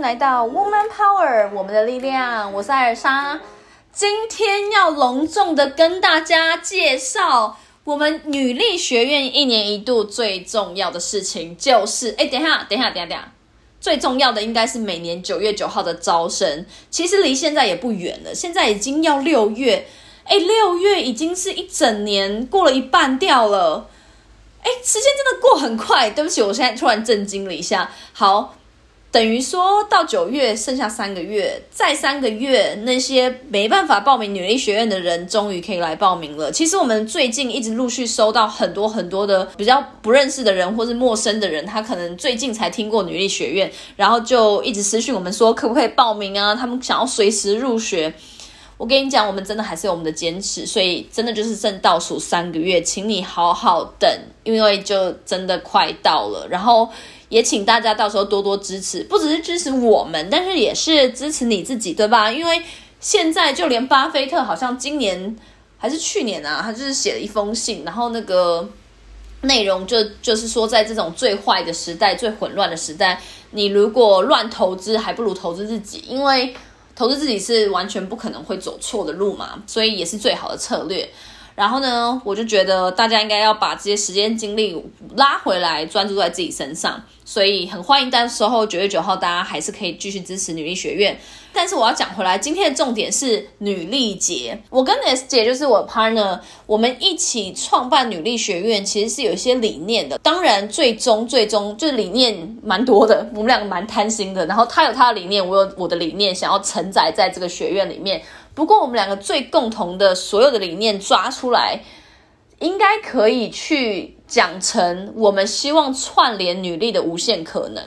来到 Woman Power，我们的力量。我是艾尔莎，今天要隆重的跟大家介绍我们女力学院一年一度最重要的事情，就是哎，等一下，等一下，等一下，等一下，最重要的应该是每年九月九号的招生。其实离现在也不远了，现在已经要六月，哎，六月已经是一整年过了一半掉了。哎，时间真的过很快。对不起，我现在突然震惊了一下。好。等于说到九月剩下三个月，再三个月，那些没办法报名女力学院的人，终于可以来报名了。其实我们最近一直陆续收到很多很多的比较不认识的人，或是陌生的人，他可能最近才听过女力学院，然后就一直私讯我们说可不可以报名啊？他们想要随时入学。我跟你讲，我们真的还是有我们的坚持，所以真的就是剩倒数三个月，请你好好等，因为就真的快到了。然后。也请大家到时候多多支持，不只是支持我们，但是也是支持你自己，对吧？因为现在就连巴菲特好像今年还是去年啊，他就是写了一封信，然后那个内容就就是说，在这种最坏的时代、最混乱的时代，你如果乱投资，还不如投资自己，因为投资自己是完全不可能会走错的路嘛，所以也是最好的策略。然后呢，我就觉得大家应该要把这些时间精力拉回来，专注在自己身上。所以很欢迎，到时候九月九号大家还是可以继续支持女力学院。但是我要讲回来，今天的重点是女力节。我跟 S 姐就是我 partner，我们一起创办女力学院，其实是有一些理念的。当然，最终最终就是理念蛮多的，我们两个蛮贪心的。然后他有他的理念，我有我的理念，想要承载在这个学院里面。不过我们两个最共同的所有的理念抓出来。应该可以去讲成，我们希望串联女力的无限可能。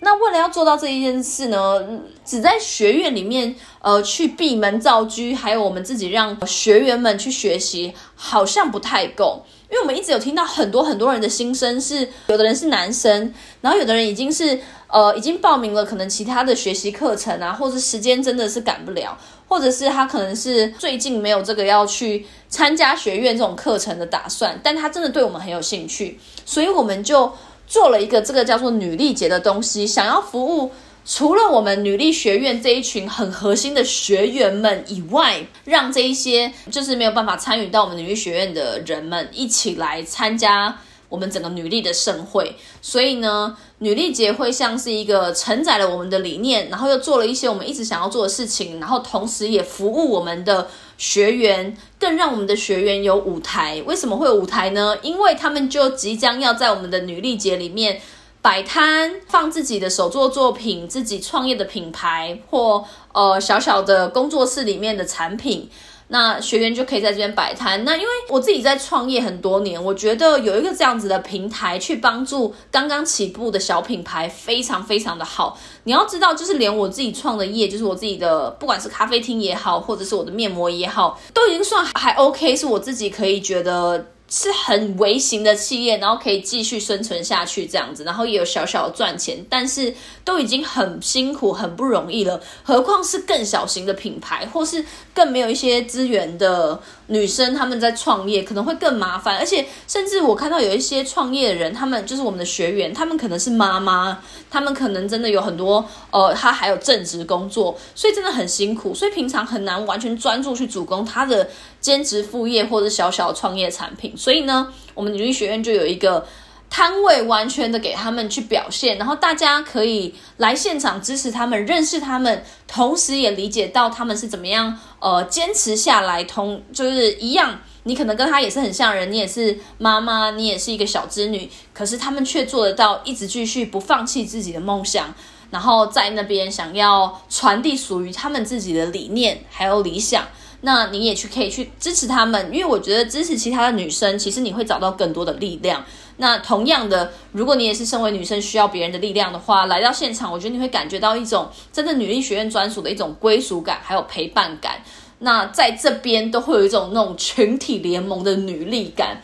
那为了要做到这一件事呢，只在学院里面，呃，去闭门造车，还有我们自己让学员们去学习，好像不太够。因为我们一直有听到很多很多人的心声，是有的人是男生，然后有的人已经是呃已经报名了，可能其他的学习课程啊，或者时间真的是赶不了。或者是他可能是最近没有这个要去参加学院这种课程的打算，但他真的对我们很有兴趣，所以我们就做了一个这个叫做女力节的东西，想要服务除了我们女力学院这一群很核心的学员们以外，让这一些就是没有办法参与到我们女力学院的人们一起来参加。我们整个女力的盛会，所以呢，女力节会像是一个承载了我们的理念，然后又做了一些我们一直想要做的事情，然后同时也服务我们的学员，更让我们的学员有舞台。为什么会有舞台呢？因为他们就即将要在我们的女力节里面摆摊，放自己的手作作品、自己创业的品牌或呃小小的工作室里面的产品。那学员就可以在这边摆摊。那因为我自己在创业很多年，我觉得有一个这样子的平台去帮助刚刚起步的小品牌，非常非常的好。你要知道，就是连我自己创的业，就是我自己的，不管是咖啡厅也好，或者是我的面膜也好，都已经算还 OK，是我自己可以觉得。是很微型的企业，然后可以继续生存下去这样子，然后也有小小的赚钱，但是都已经很辛苦、很不容易了，何况是更小型的品牌，或是更没有一些资源的女生，他们在创业可能会更麻烦，而且甚至我看到有一些创业的人，他们就是我们的学员，他们可能是妈妈，他们可能真的有很多呃，他还有正职工作，所以真的很辛苦，所以平常很难完全专注去主攻他的。兼职副业或者小小创业产品，所以呢，我们女力学院就有一个摊位，完全的给他们去表现，然后大家可以来现场支持他们，认识他们，同时也理解到他们是怎么样呃坚持下来，同就是一样，你可能跟他也是很像人，你也是妈妈，你也是一个小织女，可是他们却做得到一直继续不放弃自己的梦想，然后在那边想要传递属于他们自己的理念还有理想。那你也去可以去支持他们，因为我觉得支持其他的女生，其实你会找到更多的力量。那同样的，如果你也是身为女生需要别人的力量的话，来到现场，我觉得你会感觉到一种真的女力学院专属的一种归属感，还有陪伴感。那在这边都会有一种那种群体联盟的女力感，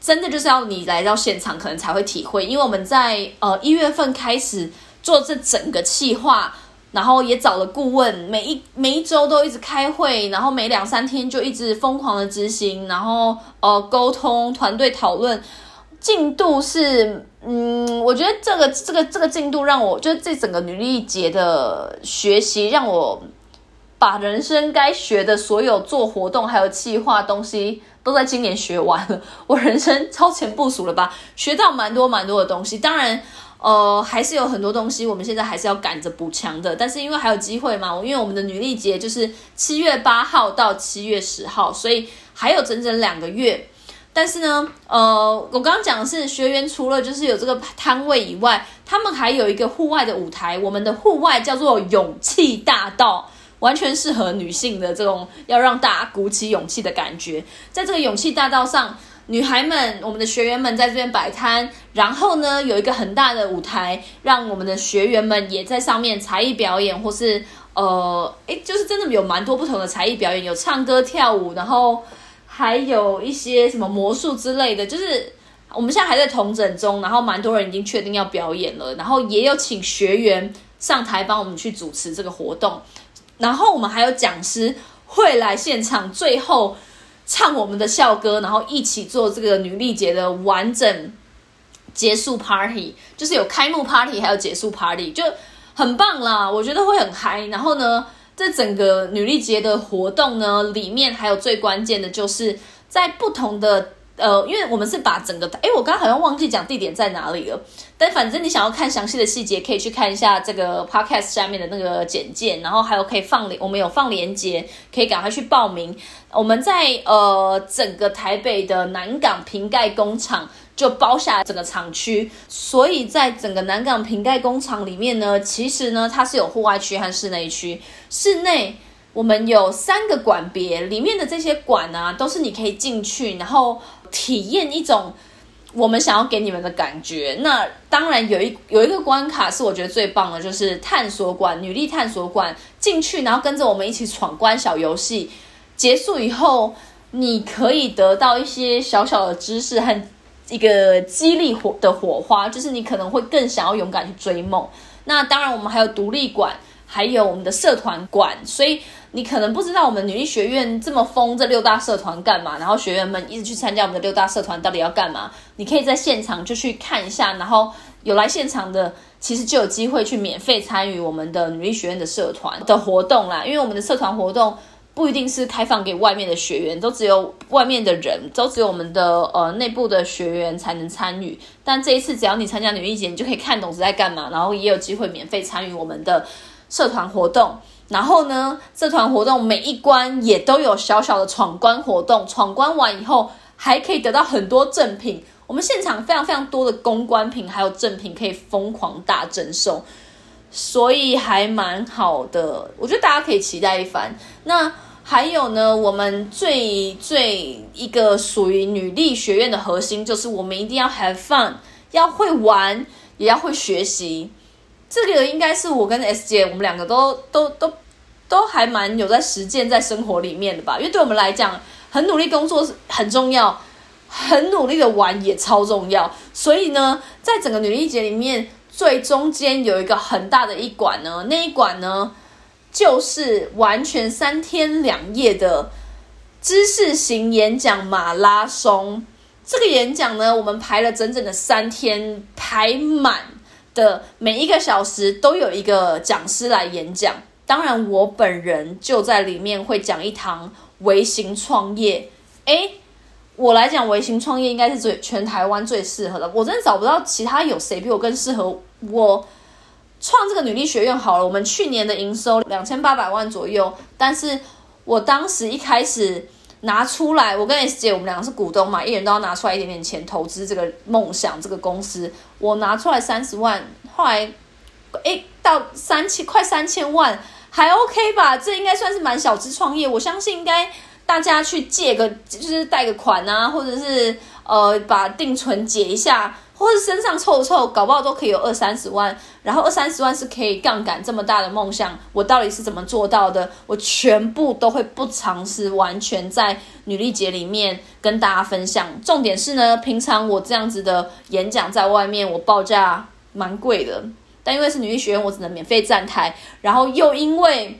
真的就是要你来到现场可能才会体会。因为我们在呃一月份开始做这整个计划。然后也找了顾问，每一每一周都一直开会，然后每两三天就一直疯狂的执行，然后呃沟通团队讨论，进度是，嗯，我觉得这个这个这个进度让我，就是这整个女力节的学习，让我把人生该学的所有做活动还有计划东西，都在今年学完了。我人生超前部署了吧，学到蛮多蛮多的东西。当然，呃，还是有很多东西我们现在还是要赶着补强的。但是因为还有机会嘛，因为我们的女力节就是七月八号到七月十号，所以还有整整两个月。但是呢，呃，我刚刚讲的是学员除了就是有这个摊位以外，他们还有一个户外的舞台。我们的户外叫做勇气大道，完全适合女性的这种要让大家鼓起勇气的感觉。在这个勇气大道上，女孩们，我们的学员们在这边摆摊，然后呢有一个很大的舞台，让我们的学员们也在上面才艺表演，或是呃，诶，就是真的有蛮多不同的才艺表演，有唱歌跳舞，然后。还有一些什么魔术之类的，就是我们现在还在同整中，然后蛮多人已经确定要表演了，然后也有请学员上台帮我们去主持这个活动，然后我们还有讲师会来现场，最后唱我们的校歌，然后一起做这个女力节的完整结束 party，就是有开幕 party 还有结束 party，就很棒啦，我觉得会很嗨，然后呢？这整个女力节的活动呢，里面还有最关键的就是在不同的呃，因为我们是把整个，哎，我刚刚好像忘记讲地点在哪里了。但反正你想要看详细的细节，可以去看一下这个 podcast 下面的那个简介，然后还有可以放连，我们有放链接，可以赶快去报名。我们在呃整个台北的南港瓶盖工厂。就包下整个厂区，所以在整个南港瓶盖工厂里面呢，其实呢它是有户外区和室内区。室内我们有三个馆别，里面的这些馆啊，都是你可以进去，然后体验一种我们想要给你们的感觉。那当然有一有一个关卡是我觉得最棒的，就是探索馆，女力探索馆进去，然后跟着我们一起闯关小游戏，结束以后，你可以得到一些小小的知识和。一个激励火的火花，就是你可能会更想要勇敢去追梦。那当然，我们还有独立馆，还有我们的社团馆。所以你可能不知道我们女力学院这么疯，这六大社团干嘛？然后学员们一直去参加我们的六大社团，到底要干嘛？你可以在现场就去看一下，然后有来现场的，其实就有机会去免费参与我们的女力学院的社团的活动啦。因为我们的社团活动。不一定是开放给外面的学员，都只有外面的人，都只有我们的呃内部的学员才能参与。但这一次，只要你参加女力节，你就可以看懂是在干嘛，然后也有机会免费参与我们的社团活动。然后呢，社团活动每一关也都有小小的闯关活动，闯关完以后还可以得到很多赠品。我们现场非常非常多的公关品还有赠品可以疯狂大赠送，所以还蛮好的。我觉得大家可以期待一番。那。还有呢，我们最最一个属于女力学院的核心，就是我们一定要 have fun，要会玩，也要会学习。这个应该是我跟 S 姐，我们两个都都都都还蛮有在实践在生活里面的吧。因为对我们来讲，很努力工作是很重要，很努力的玩也超重要。所以呢，在整个女力节里面，最中间有一个很大的一馆呢，那一馆呢。就是完全三天两夜的知识型演讲马拉松。这个演讲呢，我们排了整整的三天，排满的每一个小时都有一个讲师来演讲。当然，我本人就在里面会讲一堂微型创业。诶，我来讲微型创业应该是最全台湾最适合的。我真的找不到其他有谁比我更适合我。创这个女力学院好了，我们去年的营收两千八百万左右，但是我当时一开始拿出来，我跟 S 姐我们两个是股东嘛，一人都要拿出来一点点钱投资这个梦想这个公司，我拿出来三十万，后来诶到三千快三千万还 OK 吧，这应该算是蛮小资创业，我相信应该大家去借个就是贷个款啊，或者是呃把定存解一下。或者身上臭臭，搞不好都可以有二三十万，然后二三十万是可以杠杆这么大的梦想，我到底是怎么做到的？我全部都会不尝试，完全在女力节里面跟大家分享。重点是呢，平常我这样子的演讲在外面，我报价蛮贵的，但因为是女力学院，我只能免费站台，然后又因为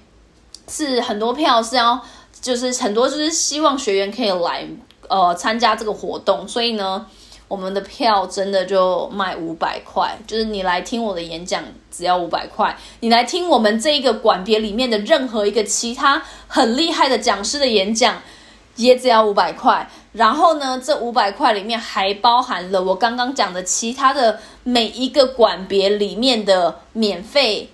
是很多票是要，就是很多就是希望学员可以来呃参加这个活动，所以呢。我们的票真的就卖五百块，就是你来听我的演讲只要五百块，你来听我们这一个馆别里面的任何一个其他很厉害的讲师的演讲，也只要五百块。然后呢，这五百块里面还包含了我刚刚讲的其他的每一个馆别里面的免费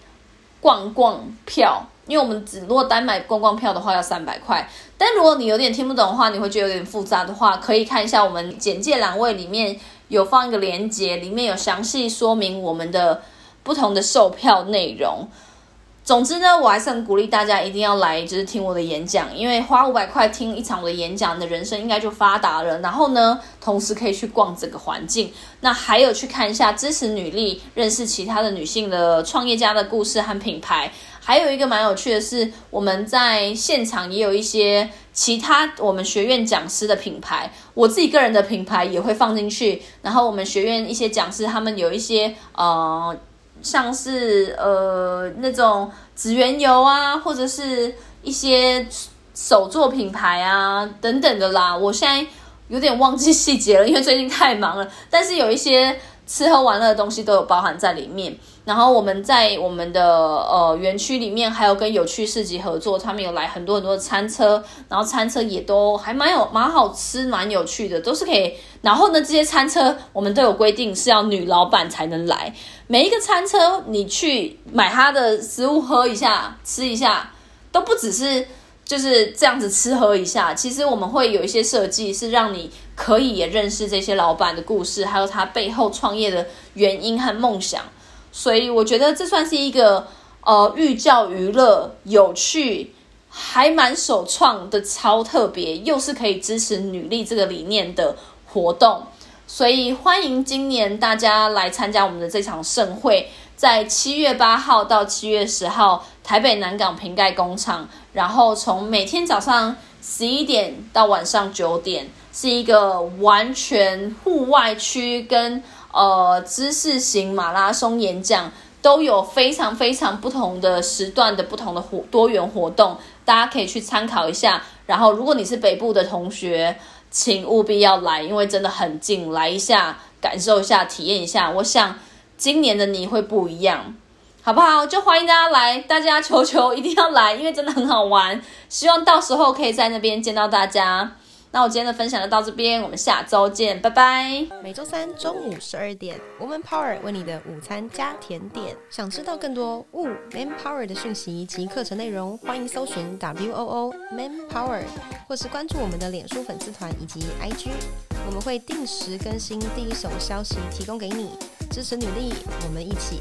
逛逛票。因为我们只如果单买观光票的话要三百块，但如果你有点听不懂的话，你会觉得有点复杂的话，可以看一下我们简介栏位里面有放一个链接，里面有详细说明我们的不同的售票内容。总之呢，我还是很鼓励大家一定要来，就是听我的演讲，因为花五百块听一场我的演讲，你的人生应该就发达了。然后呢，同时可以去逛整个环境，那还有去看一下支持女力，认识其他的女性的创业家的故事和品牌。还有一个蛮有趣的是，我们在现场也有一些其他我们学院讲师的品牌，我自己个人的品牌也会放进去。然后我们学院一些讲师，他们有一些呃。像是呃那种紫原油啊，或者是一些手作品牌啊等等的啦。我现在有点忘记细节了，因为最近太忙了。但是有一些吃喝玩乐的东西都有包含在里面。然后我们在我们的呃园区里面，还有跟有趣市集合作，他们有来很多很多的餐车，然后餐车也都还蛮有蛮好吃，蛮有趣的，都是可以。然后呢，这些餐车我们都有规定是要女老板才能来。每一个餐车你去买他的食物喝一下吃一下，都不只是就是这样子吃喝一下。其实我们会有一些设计，是让你可以也认识这些老板的故事，还有他背后创业的原因和梦想。所以我觉得这算是一个呃寓教于乐、有趣，还蛮首创的超特别，又是可以支持女力这个理念的活动。所以欢迎今年大家来参加我们的这场盛会，在七月八号到七月十号，台北南港瓶盖工厂，然后从每天早上十一点到晚上九点，是一个完全户外区跟。呃，知识型马拉松演讲都有非常非常不同的时段的不同的活多元活动，大家可以去参考一下。然后，如果你是北部的同学，请务必要来，因为真的很近，来一下，感受一下，体验一下。我想今年的你会不一样，好不好？就欢迎大家来，大家求求一定要来，因为真的很好玩。希望到时候可以在那边见到大家。那我今天的分享就到这边，我们下周见，拜拜。每周三中午十二点，Woman Power 为你的午餐加甜点。想知道更多 w Man Power 的讯息及课程内容，欢迎搜寻 W O O Man Power，或是关注我们的脸书粉丝团以及 IG，我们会定时更新第一手消息，提供给你支持女力，我们一起